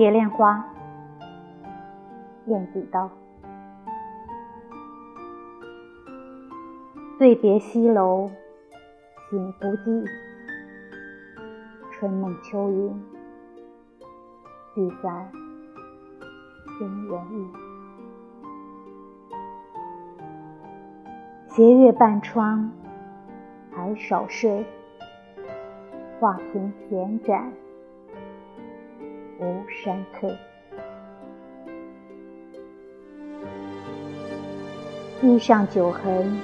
蝶恋花，燕子道。醉别西楼，醒不记。春梦秋云，聚散人人忆。斜月半窗，还少睡。画屏闲展，无山翠。地上酒痕。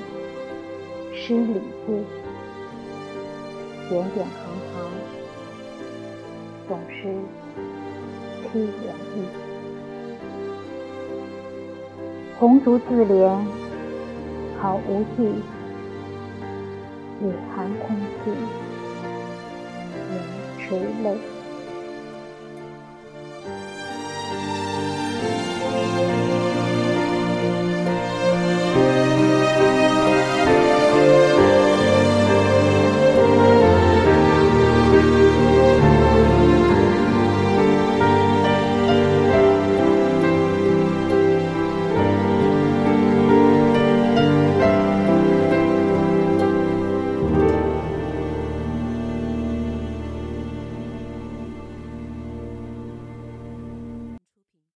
诗里字，点点行行，总是凄凉意。红烛自怜，好无际，夜寒空气，人垂泪。